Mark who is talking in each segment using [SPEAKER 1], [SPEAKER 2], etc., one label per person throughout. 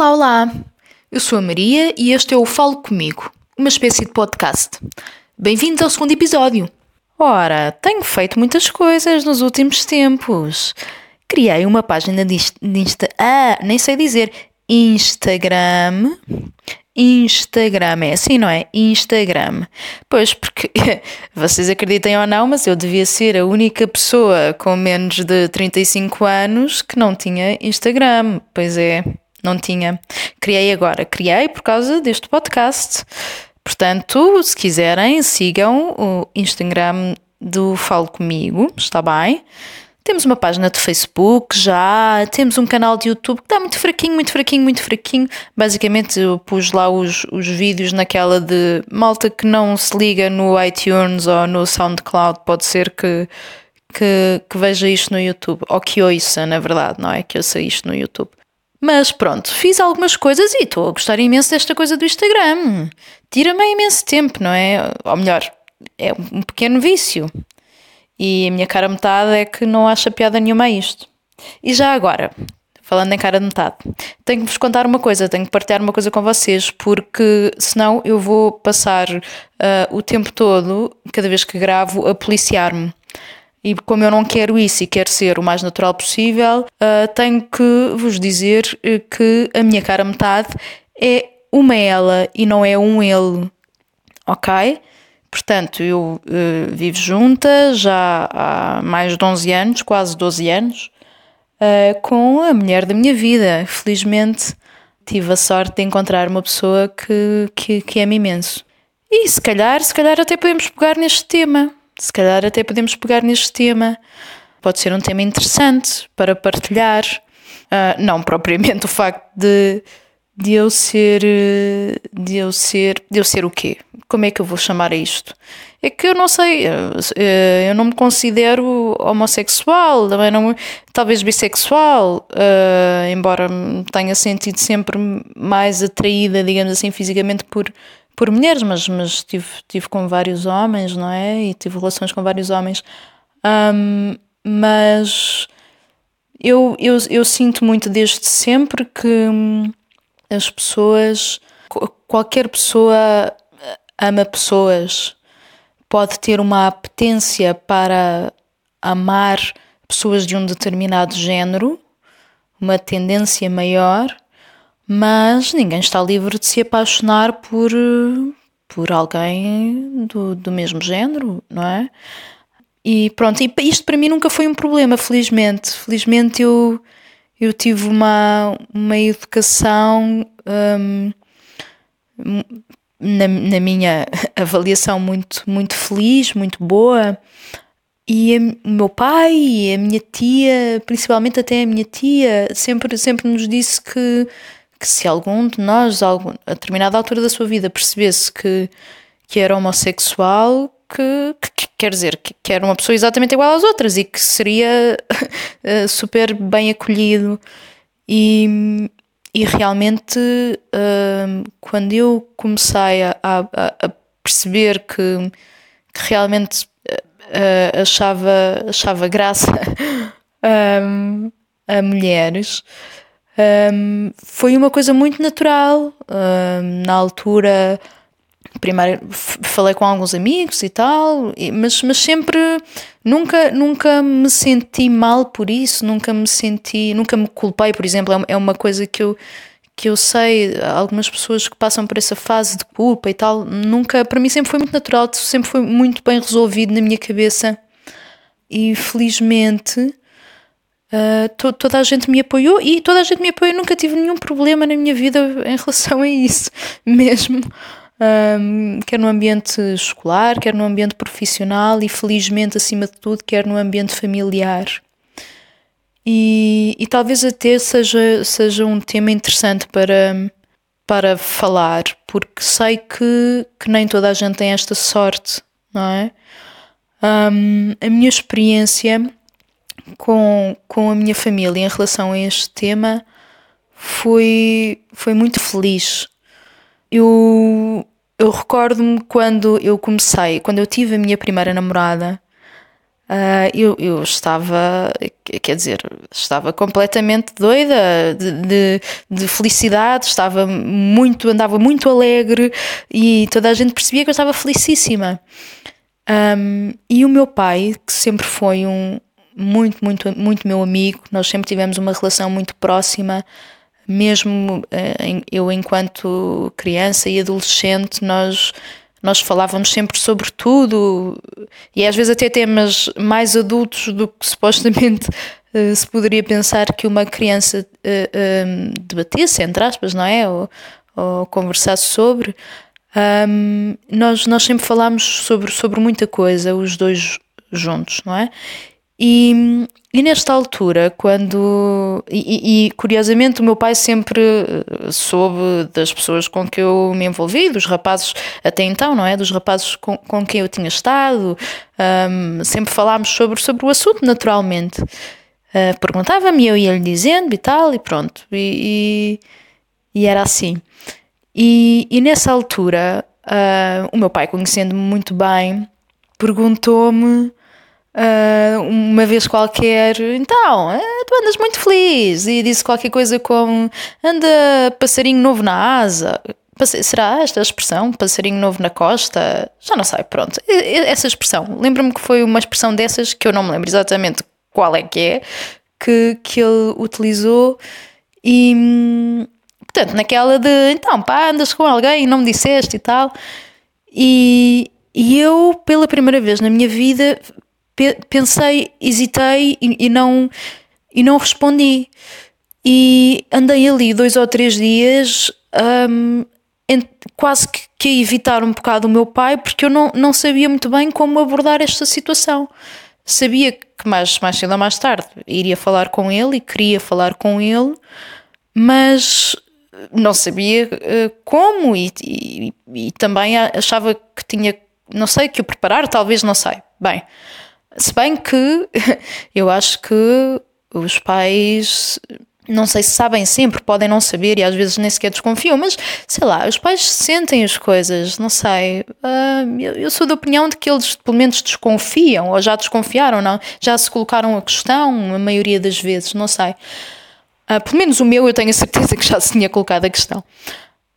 [SPEAKER 1] Olá, olá! Eu sou a Maria e este é o Falo Comigo, uma espécie de podcast. Bem-vindos ao segundo episódio. Ora, tenho feito muitas coisas nos últimos tempos. Criei uma página de Insta. Ah, nem sei dizer. Instagram. Instagram, é assim, não é? Instagram. Pois, porque vocês acreditem ou não, mas eu devia ser a única pessoa com menos de 35 anos que não tinha Instagram. Pois é, não tinha. Criei agora, criei por causa deste podcast. Portanto, se quiserem, sigam o Instagram do Falo Comigo, está bem? Temos uma página de Facebook já, temos um canal de YouTube que está muito fraquinho, muito fraquinho, muito fraquinho. Basicamente, eu pus lá os, os vídeos naquela de malta que não se liga no iTunes ou no SoundCloud, pode ser que, que, que veja isto no YouTube, ou que ouça, na verdade, não é? Que ouça isto no YouTube. Mas pronto, fiz algumas coisas e estou a gostar imenso desta coisa do Instagram. Tira-me imenso tempo, não é? Ou melhor, é um pequeno vício. E a minha cara metade é que não acha piada nenhuma a isto. E já agora, falando em cara de metade, tenho que vos contar uma coisa, tenho que partilhar uma coisa com vocês, porque senão eu vou passar uh, o tempo todo, cada vez que gravo, a policiar-me. E como eu não quero isso e quero ser o mais natural possível, uh, tenho que vos dizer eh, que a minha cara metade é uma ela e não é um ele, ok? Portanto, eu uh, vivo junta já há mais de 11 anos, quase 12 anos, uh, com a mulher da minha vida. Felizmente tive a sorte de encontrar uma pessoa que, que, que imenso. E se calhar, se calhar até podemos pegar neste tema se calhar até podemos pegar neste tema. Pode ser um tema interessante para partilhar. Uh, não propriamente o facto de, de eu ser. De eu ser. De eu ser o quê? Como é que eu vou chamar a isto? É que eu não sei, eu não me considero homossexual, também não, talvez bissexual, uh, embora tenha sentido sempre mais atraída, digamos assim, fisicamente por, por mulheres, mas, mas tive, tive com vários homens, não é? E tive relações com vários homens. Um, mas eu, eu, eu sinto muito desde sempre que hum, as pessoas, qualquer pessoa ama pessoas, pode ter uma apetência para amar pessoas de um determinado género, uma tendência maior, mas ninguém está livre de se apaixonar por, por alguém do, do mesmo género, não é? E pronto, e isto para mim nunca foi um problema, felizmente. Felizmente eu, eu tive uma, uma educação um, na, na minha avaliação muito, muito feliz, muito boa. E o meu pai e a minha tia, principalmente até a minha tia, sempre, sempre nos disse que que se algum de nós, a determinada altura da sua vida, percebesse que, que era homossexual, que, que, quer dizer, que, que, era uma pessoa exatamente igual às outras e que seria eh, super bem acolhido. E, e realmente, uh, quando eu comecei a, a, a perceber que, que realmente uh, achava, achava graça um, a mulheres um, foi uma coisa muito natural. Um, na altura, primeiro falei com alguns amigos e tal, mas, mas sempre nunca, nunca me senti mal por isso, nunca me senti, nunca me culpei, por exemplo, é, é uma coisa que eu que eu sei, algumas pessoas que passam por essa fase de culpa e tal, nunca, para mim sempre foi muito natural, sempre foi muito bem resolvido na minha cabeça. E felizmente Uh, to, toda a gente me apoiou e toda a gente me apoiou. Nunca tive nenhum problema na minha vida em relação a isso, mesmo. Um, quer no ambiente escolar, quer no ambiente profissional e, felizmente, acima de tudo, quer no ambiente familiar. E, e talvez até seja, seja um tema interessante para, para falar, porque sei que, que nem toda a gente tem esta sorte, não é? Um, a minha experiência com, com a minha família em relação a este tema foi, foi muito feliz. Eu, eu recordo-me quando eu comecei, quando eu tive a minha primeira namorada, Uh, eu, eu, estava, quer dizer, estava completamente doida de, de, de, felicidade, estava muito, andava muito alegre e toda a gente percebia que eu estava felicíssima. Um, e o meu pai, que sempre foi um muito, muito, muito meu amigo, nós sempre tivemos uma relação muito próxima, mesmo uh, eu enquanto criança e adolescente, nós nós falávamos sempre sobre tudo e às vezes até temas mais adultos do que supostamente uh, se poderia pensar que uma criança uh, debatesse, entre aspas, não é? Ou, ou conversasse sobre. Um, nós, nós sempre falámos sobre, sobre muita coisa, os dois juntos, não é? E, e nesta altura, quando. E, e, curiosamente, o meu pai sempre eh, soube das pessoas com que eu me envolvi, dos rapazes até então, não é? Dos rapazes com, com quem eu tinha estado. Um, sempre falámos sobre, sobre o assunto, naturalmente. Uh, Perguntava-me, eu ia-lhe dizendo e tal, e pronto. E, e, e era assim. E, e nessa altura, uh, o meu pai, conhecendo-me muito bem, perguntou-me Uh, uma vez qualquer, então, uh, tu andas muito feliz e disse qualquer coisa como anda passarinho novo na asa. Será esta a expressão? Passarinho novo na costa? Já não sei, pronto. Essa expressão, lembro-me que foi uma expressão dessas que eu não me lembro exatamente qual é que é, que, que ele utilizou e portanto, naquela de então pá, andas com alguém e não me disseste e tal. E, e eu, pela primeira vez na minha vida, pensei, hesitei e, e, não, e não respondi. E andei ali dois ou três dias um, quase que, que a evitar um bocado o meu pai, porque eu não, não sabia muito bem como abordar esta situação. Sabia que mais, mais cedo ou mais tarde iria falar com ele e queria falar com ele, mas não sabia uh, como e, e, e, também achava que tinha, não sei, que o preparar, talvez, não sei. Bem, se bem que eu acho que os pais não sei se sabem sempre, podem não saber e às vezes nem sequer desconfiam, mas sei lá, os pais sentem as coisas, não sei. Uh, eu, sou da opinião de que eles pelo menos desconfiam, ou já desconfiaram, não? Já se colocaram a questão, a maioria das vezes, não sei. Uh, pelo menos o meu eu tenho a certeza que já se tinha colocado a questão.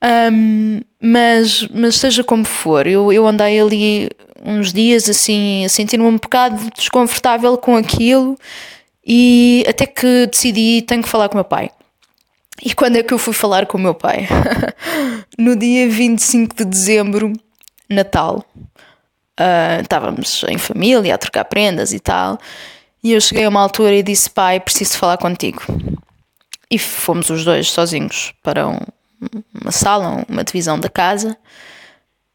[SPEAKER 1] Um, mas, mas seja como for, eu, eu andei ali uns dias assim a sentir-me um bocado desconfortável com aquilo e até que decidi tenho que falar com o meu pai. E quando é que eu fui falar com o meu pai? no dia 25 de dezembro, Natal. Uh, estávamos em família a trocar prendas e tal. E eu cheguei a uma altura e disse: Pai, preciso falar contigo. E fomos os dois sozinhos para um, uma sala, uma divisão da casa.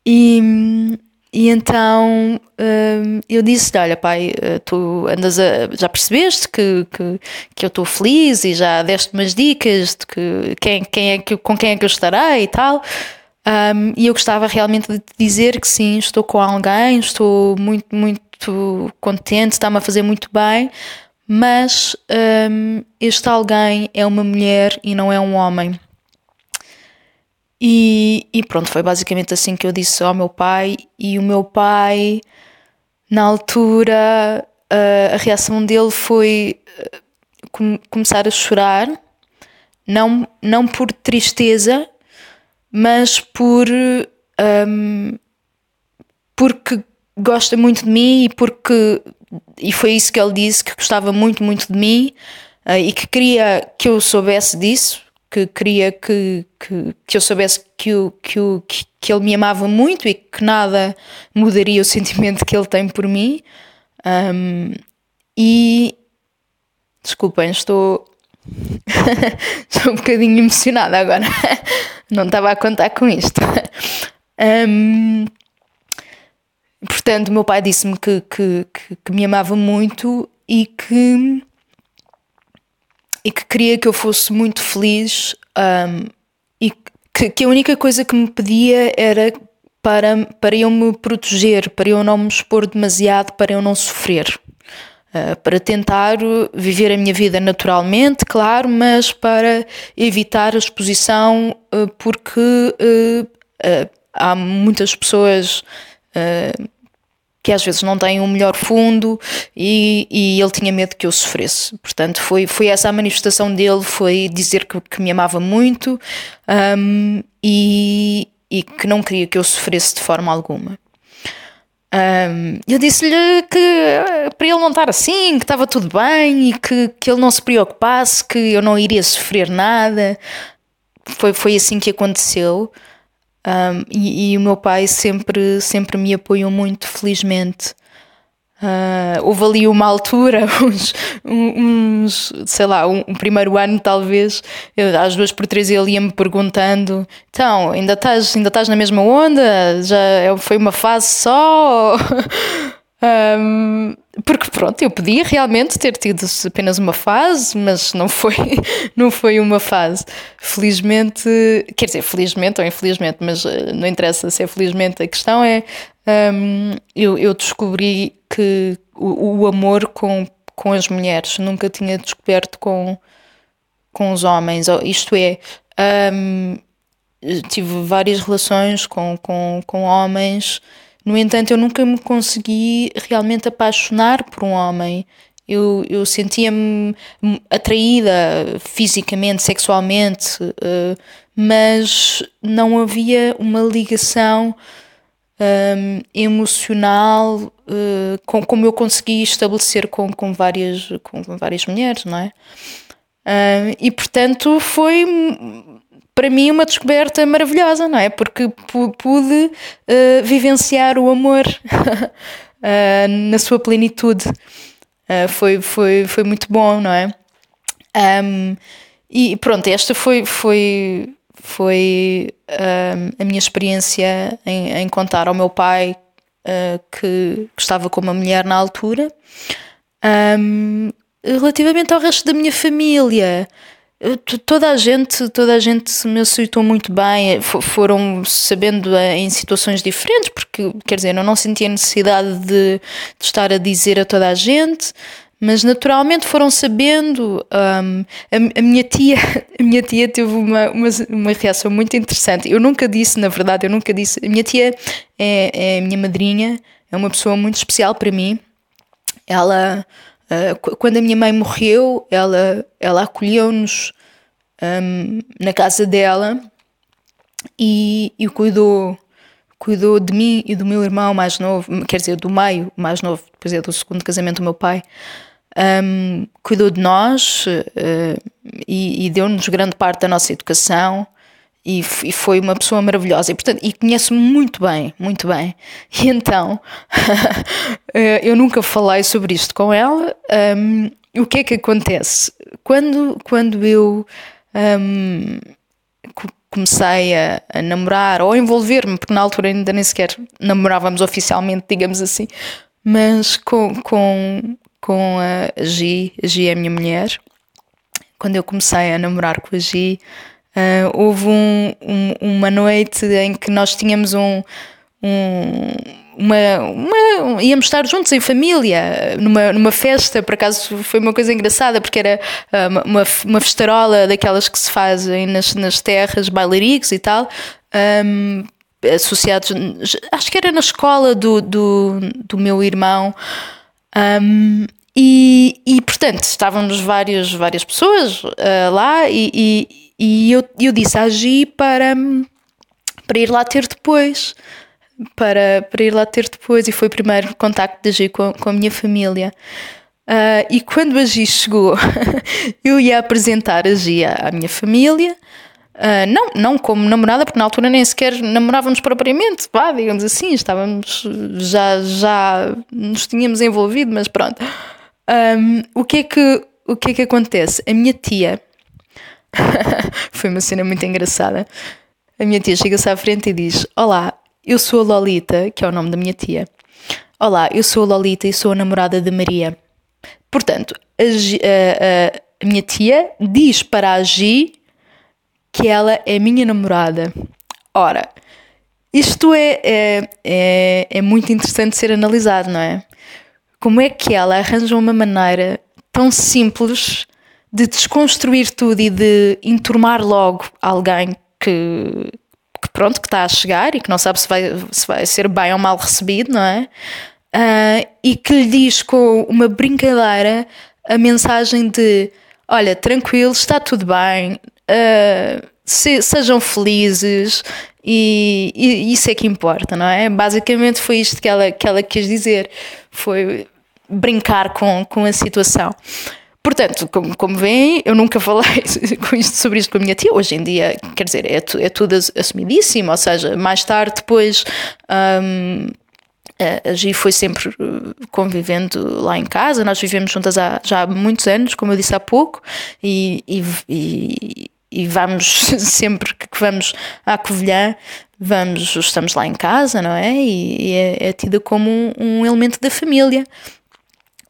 [SPEAKER 1] E, e então hum, eu disse: Olha, pai, eh, tu andas a, já percebeste que, que, que eu estou feliz e já deste umas dicas de que quem, quem é que, com quem é que eu estarei e tal. Um, e eu gostava realmente de dizer que sim, estou com alguém, estou muito, muito contente, está-me a fazer muito bem, mas um, este alguém é uma mulher e não é um homem. E, e pronto, foi basicamente assim que eu disse ao meu pai. E o meu pai, na altura, a, a reação dele foi eh, com, começar a chorar, não, não por tristeza, mas por. Um, porque gosta muito de mim e porque. E foi isso que ele disse, que gostava muito, muito de mim uh, e que queria que eu soubesse disso que queria que, que, que eu soubesse que, o, que, o, que, que ele me amava muito e que nada mudaria o sentimento que ele tem por mim. Um, e desculpem, estou. estou um bocadinho emocionada agora. Não estava a contar com isto. Um, portanto, meu pai disse-me que, que, que, que me amava muito e que e que queria que eu fosse muito feliz um, e que, que, a única coisa que me pedia era para, para eu me proteger, para eu não me expor demasiado, para eu não sofrer. Uh, para tentar viver a minha vida naturalmente, claro, mas para evitar a exposição, uh, porque uh, há muitas pessoas que às vezes não têm um melhor fundo e, e ele tinha medo que eu sofresse. Portanto, foi, foi essa a manifestação dele, foi dizer que, que me amava muito um, e, e que não queria que eu sofresse de forma alguma. Um, eu disse-lhe que eh, para ele não estar assim, que estava tudo bem e que, que ele não se preocupasse, que eu não iria sofrer nada. Foi, foi assim que aconteceu. Um, e, e, o meu pai sempre, sempre me apoiou muito, felizmente. Uh, houve ali uma altura, uns, uns sei lá, um, um, primeiro ano talvez, eu, às duas por três ele ia-me perguntando: então, ainda estás, ainda estás na mesma onda? Já é, foi uma fase só? Um, porque pronto, eu podia realmente ter tido apenas uma fase, mas não foi, não foi uma fase. Felizmente, quer dizer, felizmente ou infelizmente, mas eh, não interessa se é felizmente, a questão é um, eu, eu, descobri que o, o, amor com, com as mulheres nunca tinha descoberto com, com os homens, isto é. Um, tive várias relações com, com, com homens no entanto, eu nunca me consegui realmente apaixonar por um homem. Eu, eu sentia-me atraída fisicamente, sexualmente, uh, mas não havia uma ligação um, emocional uh, com, como eu consegui estabelecer com, com, várias, com várias mulheres, não é? Uh, e portanto foi para mim uma descoberta maravilhosa, não é? Porque pude uh, vivenciar o amor uh, na sua plenitude. Uh, foi, foi, foi muito bom, não é? Um, e pronto, esta foi, foi, foi a minha experiência em, em, contar ao meu pai que estava com uma mulher na altura. Um, relativamente ao resto da minha família, toda a gente toda a gente me aceitou muito bem eh, foram sabendo eh, em situações diferentes porque quer dizer eu não sentia necessidade de, de estar a dizer a toda a gente mas naturalmente foram sabendo um, a, a, minha tia a minha tia teve uma, uma, uma, reação muito interessante. Eu nunca disse na verdade eu nunca disse a minha tia é, é a minha madrinha é uma pessoa muito especial para mim. Ela Uh, quando a minha mãe morreu, ela, ela acolheu-nos um, na casa dela e, e cuidou, cuidou de mim e do meu irmão mais novo, quer dizer, do meio mais novo, depois é do segundo casamento do meu pai. Um, cuidou de nós uh, e, e deu-nos grande parte da nossa educação e, e, foi uma pessoa maravilhosa e, portanto, e conheço muito bem, muito bem. E então eh, eu nunca falei sobre isto com ela. Um, o que é que acontece? Quando, quando eu um, comecei a, a, namorar ou envolver-me, porque na altura ainda nem sequer namorávamos oficialmente, digamos assim, mas com, com, com a Gi, a Gi é a minha mulher. Quando eu comecei a namorar com a Gi, Uh, houve um, um, uma noite em que nós tínhamos um, um uma, uma, íamos estar juntos em família, numa, numa festa, por acaso foi uma coisa engraçada, porque era uh, uma, uma festarola daquelas que se fazem nas, nas terras, bailaricos e tal, um, associados, acho que era na escola do, do, do meu irmão. Um, e, e portanto estávamos várias, várias pessoas uh, lá e, e e eu, eu disse à Gi para, para ir lá ter depois. Para, para ir lá ter depois. E foi o primeiro contacto da Gi com, com a minha família. Uh, e quando a Gi chegou, eu ia apresentar a Gi à, à minha família. Uh, não, não como namorada, porque na altura nem sequer namorávamos propriamente, vá, digamos assim, estávamos já, já nos tínhamos envolvido, mas pronto. Um, o, que é que, o que é que acontece? A minha tia Foi uma cena muito engraçada. A minha tia chega-se à frente e diz: Olá, eu sou a Lolita, que é o nome da minha tia. Olá, eu sou a Lolita e sou a namorada de Maria. Portanto, a, a, a minha tia diz para a Gi que ela é minha namorada. Ora, isto é, é, é, é muito interessante ser analisado, não é? Como é que ela arranja uma maneira tão simples de desconstruir tudo e de enturmar logo alguém que, que pronto, que está a chegar e que não sabe se vai, se vai ser bem ou mal recebido, não é? uh, e que lhe diz com uma brincadeira a mensagem de: Olha, tranquilo, está tudo bem, uh, se, sejam felizes e, e, isso é que importa, não é? Basicamente foi isto que ela, que ela quis dizer: foi brincar com, com a situação. Portanto, como, como veem, eu nunca falei com isto, sobre isto com a minha tia. Hoje em dia, quer dizer, é, tu, é tudo assumidíssimo. Ou seja, mais tarde, depois. Um, a Gi foi sempre uh, convivendo lá em casa, nós vivemos juntas há, já há muitos anos, como eu disse há pouco, e, e, e, e vamos sempre que vamos à Covilhã, vamos, estamos lá em casa, não é? E, é, é tida como um, um elemento da família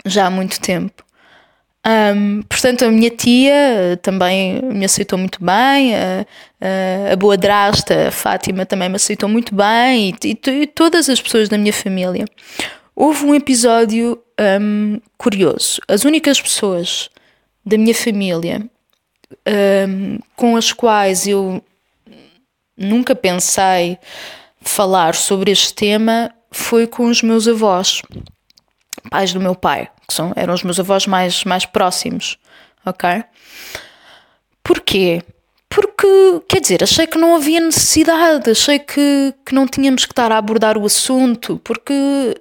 [SPEAKER 1] já há muito tempo. Um, portanto, a minha tia eh, também me aceitou muito bem, a, a, a boa drasta, a Fátima, também me aceitou muito bem, e, e, e, todas as pessoas da minha família. Houve um episódio um, curioso. As únicas pessoas da minha família um, com as quais eu nunca pensei falar sobre este tema foi com os meus avós, pais do meu pai que são, eram os meus avós mais, mais próximos, ok? Porquê? Porque, quer dizer, achei que não havia necessidade, achei que, que não tínhamos que estar a abordar o assunto, porque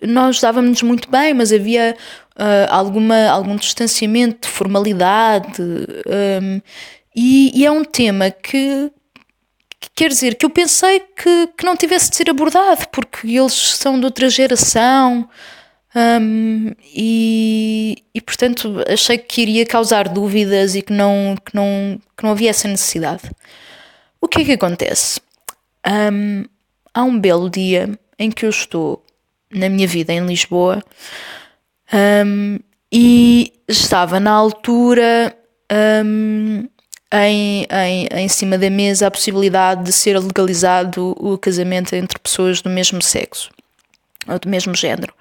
[SPEAKER 1] nós dávamos muito bem, mas havia uh, alguma, algum distanciamento de formalidade, um, e, e, é um tema que, que, quer dizer, que eu pensei que, que não tivesse de ser abordado, porque eles são de outra geração, um, e, e portanto achei que iria causar dúvidas e que não, que não, que não havia essa necessidade. O que é que acontece? Um, há um belo dia em que eu estou na minha vida em Lisboa um, e estava na altura em, em, em cima da mesa a possibilidade de ser legalizado o casamento entre pessoas do mesmo sexo ou do mesmo género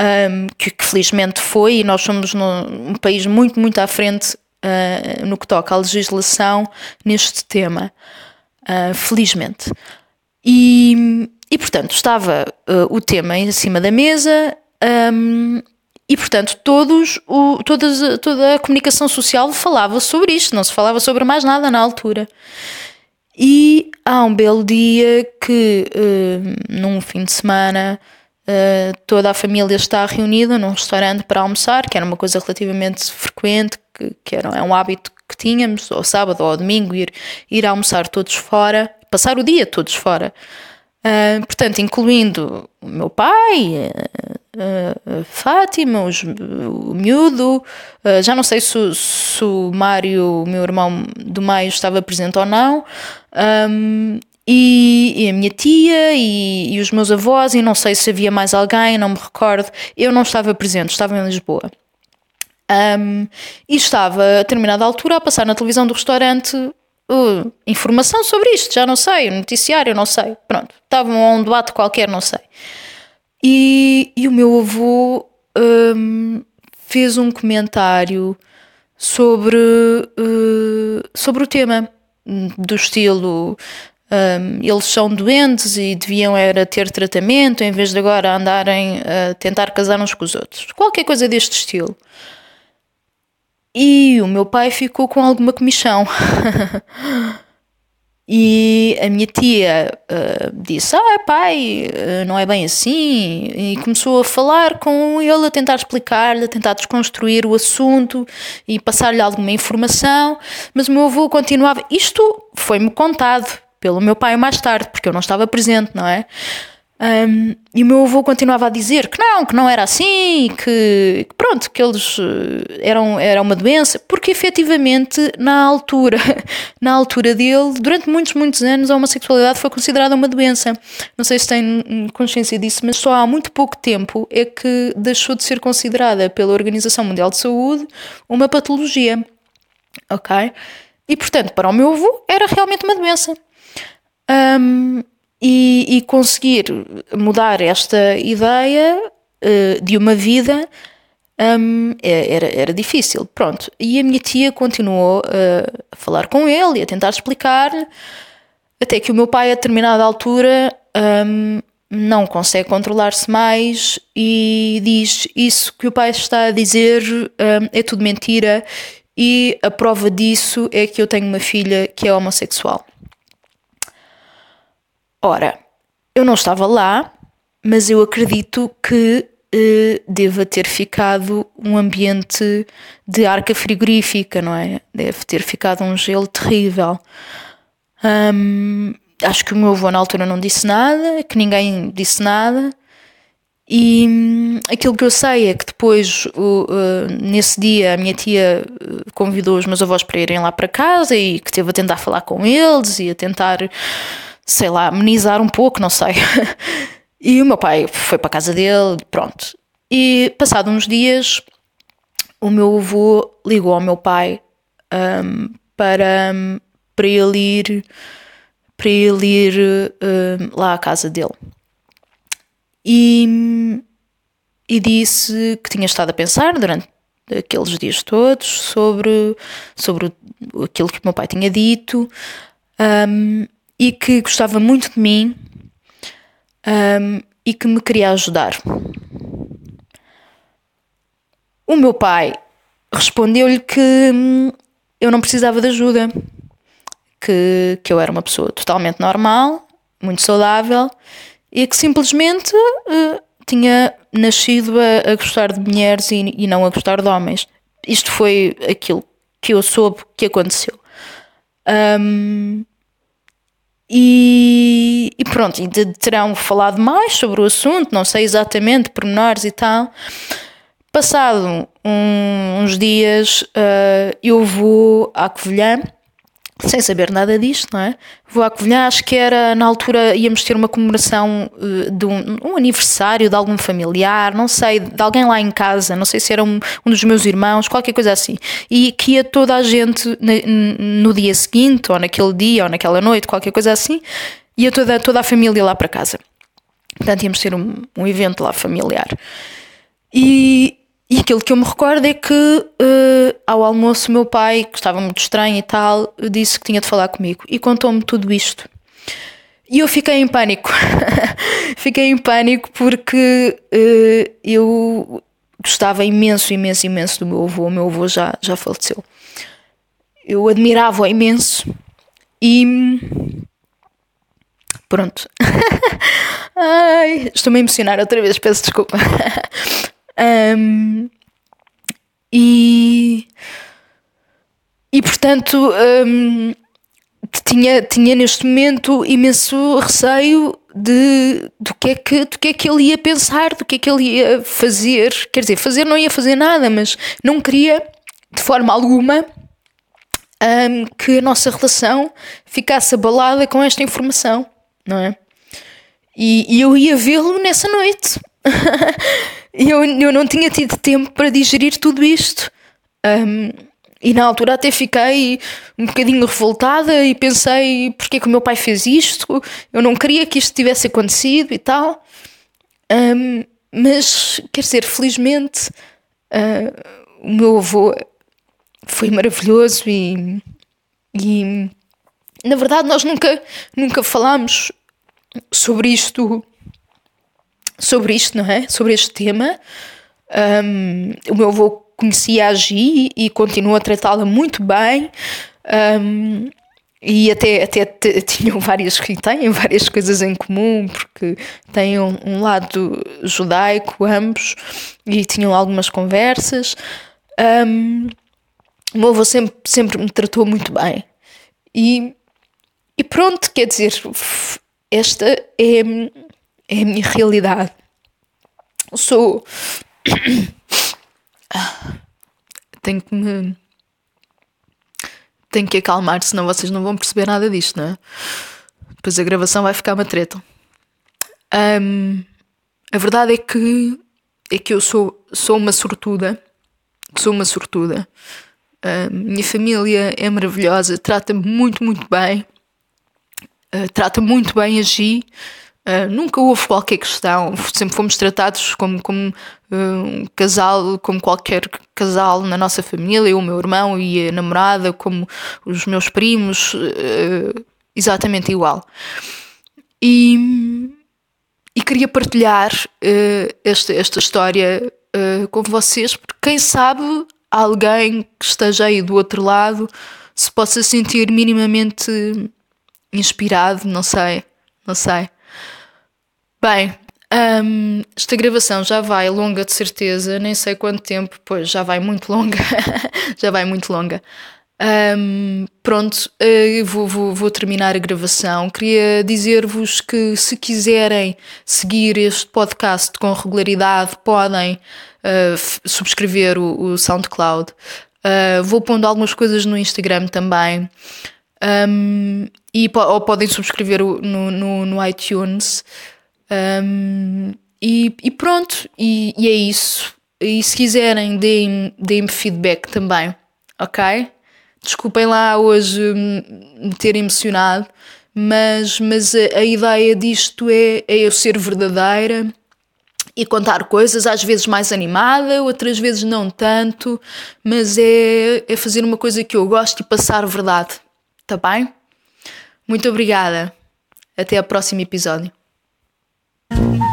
[SPEAKER 1] um, que, que, felizmente foi, e nós somos num, um país muito, muito à frente uh, no que toca à legislação neste tema, uh, felizmente. E, e portanto, estava uh, o tema em cima da mesa. Um, e, portanto, todos, o, todas, toda a comunicação social falava sobre isto, não se falava sobre mais nada na altura. E há um belo dia que, uh, num fim de semana, Uh, toda a família está reunida num restaurante para almoçar, que era uma coisa relativamente frequente, que, que era, é um hábito que tínhamos, ao sábado ou ao domingo, ir, ir almoçar todos fora, passar o dia todos fora. Uh, portanto, incluindo o meu pai, a, a Fátima, os, o miúdo, uh, já não sei se, se, o Mário, meu irmão do meio, estava presente ou não. Um, e, e, a minha tia e, e, os meus avós, e não sei se havia mais alguém, não me recordo. Eu não estava presente, estava em Lisboa. Um, e estava a determinada altura a passar na televisão do restaurante uh, informação sobre isto, já não sei, noticiário, não sei. Pronto, estavam a um debate qualquer, não sei. E, e o meu avô um, fez um comentário sobre, uh, sobre o tema, do estilo um, eles são doentes e deviam era ter tratamento em vez de agora andarem a tentar casar uns com os outros. Qualquer coisa deste estilo. E o meu pai ficou com alguma comissão. e a minha tia uh, disse: Ah, pai, uh, não é bem assim. E começou a falar com ele, a tentar explicar-lhe, a tentar desconstruir o assunto e passar-lhe alguma informação. Mas o meu avô continuava. Isto foi-me contado pelo meu pai mais tarde, porque eu não estava presente, não é? Um, e o meu avô continuava a dizer que não, que não era assim, que, que pronto, que eles eh, eram era uma doença, porque efetivamente na altura, na altura dele, durante muitos, muitos anos, a homossexualidade foi considerada uma doença. Não sei se têm consciência disso, mas só há muito pouco tempo é que deixou de ser considerada pela Organização Mundial de Saúde uma patologia. Ok? E portanto, para o meu avô, era realmente uma doença um, e, e, conseguir mudar esta ideia uh, de uma vida um, é, era, era difícil. Pronto. E a minha tia continuou uh, a falar com ele e a tentar explicar-lhe, até que o meu pai, a determinada altura, um, não consegue controlar-se mais e diz isso que o pai está a dizer um, é tudo mentira e a prova disso é que eu tenho uma filha que é homossexual. Ora, eu não estava lá, mas eu acredito que eh, deva ter ficado um ambiente de arca frigorífica, não é? Deve ter ficado um gelo terrível. Um, acho que o meu avô na altura não disse nada, que ninguém disse nada. E hum, aquilo que eu sei é que depois, uh, nesse dia, a minha tia eh, convidou os meus avós para irem lá para casa e que teve a tentar falar com eles e a tentar, sei lá, amenizar um pouco, não sei. e o meu pai foi para a casa dele, pronto. E passado uns dias, o meu avô ligou ao meu pai um, para, hum, para ele ir para ele ir uh, lá à casa dele. E, e disse que tinha estado a pensar durante aqueles dias todos sobre, sobre aquilo que o meu pai tinha dito um, e que gostava muito de mim um, e que me queria ajudar. O meu pai respondeu-lhe que hum, eu não precisava de ajuda que, que eu era uma pessoa totalmente normal, muito saudável e que simplesmente uh, tinha nascido a, a, gostar de mulheres e, e não a gostar de homens. Isto foi aquilo que eu soube que aconteceu. Um, e, e, pronto, e terão falado mais sobre o assunto, não sei exatamente, pormenores e tal. Passado um, uns dias, uh, eu vou à Covilhã sem saber nada disto, não é? Vou à Covilhã, acho que era na altura íamos ter uma comemoração uh, de um, um, aniversário de algum familiar, não sei, de alguém lá em casa, não sei se era um, um dos meus irmãos, qualquer coisa assim. E que ia toda a gente no, no dia seguinte, ou naquele dia, ou naquela noite, qualquer coisa assim, ia toda, toda a família lá para casa. Portanto, íamos ter um, um evento lá familiar. E, e aquilo que eu me recordo é que uh, ao almoço meu pai, que estava muito estranho e tal, disse que tinha de falar comigo e contou-me tudo isto. E eu fiquei em pânico. fiquei em pânico porque uh, eu gostava imenso, imenso, imenso do meu avô. O meu avô já, já faleceu. Eu admirava-o imenso e. Pronto. Ai, estou-me a emocionar outra vez, peço desculpa. Um, e, e portanto um, tinha, tinha neste momento imenso receio de do que, é que, do que é que ele ia pensar, do que é que ele ia fazer. Quer dizer, fazer não ia fazer nada, mas não queria de forma alguma um, que a nossa relação ficasse abalada com esta informação, não é? E, e eu ia vê-lo nessa noite. eu, eu não tinha tido tempo para digerir tudo isto. Um, e na altura até fiquei um bocadinho revoltada e pensei porque é que o meu pai fez isto, eu não queria que isto tivesse acontecido e tal. Um, mas, quer dizer, felizmente uh, o meu avô foi maravilhoso e, e na verdade nós nunca, nunca falámos sobre isto sobre isto, não é? Sobre este tema. Um, o meu avô conhecia a Gi e continua a tratá-la muito bem. Um, e até, até tinham várias têm várias coisas em comum porque têm um, um, lado judaico ambos e tinham algumas conversas um, o meu avô sempre, sempre me tratou muito bem e, e pronto, quer dizer esta é é a minha realidade. Sou. Tenho que me. Tenho que acalmar, senão vocês não vão perceber nada disto, não é? Depois a gravação vai ficar uma treta. Um, a verdade é que é que eu sou, sou uma sortuda. Sou uma sortuda. A minha família é maravilhosa, trata-me muito, muito bem. Uh, trata muito bem a Gi. Uh, nunca houve qualquer questão, sempre fomos tratados como, como uh, um casal, como qualquer casal na nossa família, o meu irmão e a namorada, como os meus primos, uh, exatamente igual. E, e queria partilhar esta, esta história com vocês, porque quem sabe alguém que esteja aí do outro lado se possa sentir minimamente inspirado, não sei, não sei. Bem, um, esta gravação já vai longa de certeza, nem sei quanto tempo, pois já vai muito longa, já vai muito longa. Um, pronto, uh, vou, vou, vou, terminar a gravação. Queria dizer-vos que se quiserem seguir este podcast com regularidade, podem uh, subscrever o, o SoundCloud. Uh, vou pondo algumas coisas no Instagram também. Um, e, ou podem subscrever no, no, no iTunes. Um, e, e, pronto, e, e, é isso. E se quiserem, deem-me deem feedback também, ok? Desculpem lá hoje me ter emocionado, mas, mas a, a ideia disto é, é eu ser verdadeira e contar coisas, às vezes mais animada, outras vezes não tanto, mas é, é fazer uma coisa que eu gosto e passar verdade, tá bem? Muito obrigada. Até ao próximo episódio. Thank you.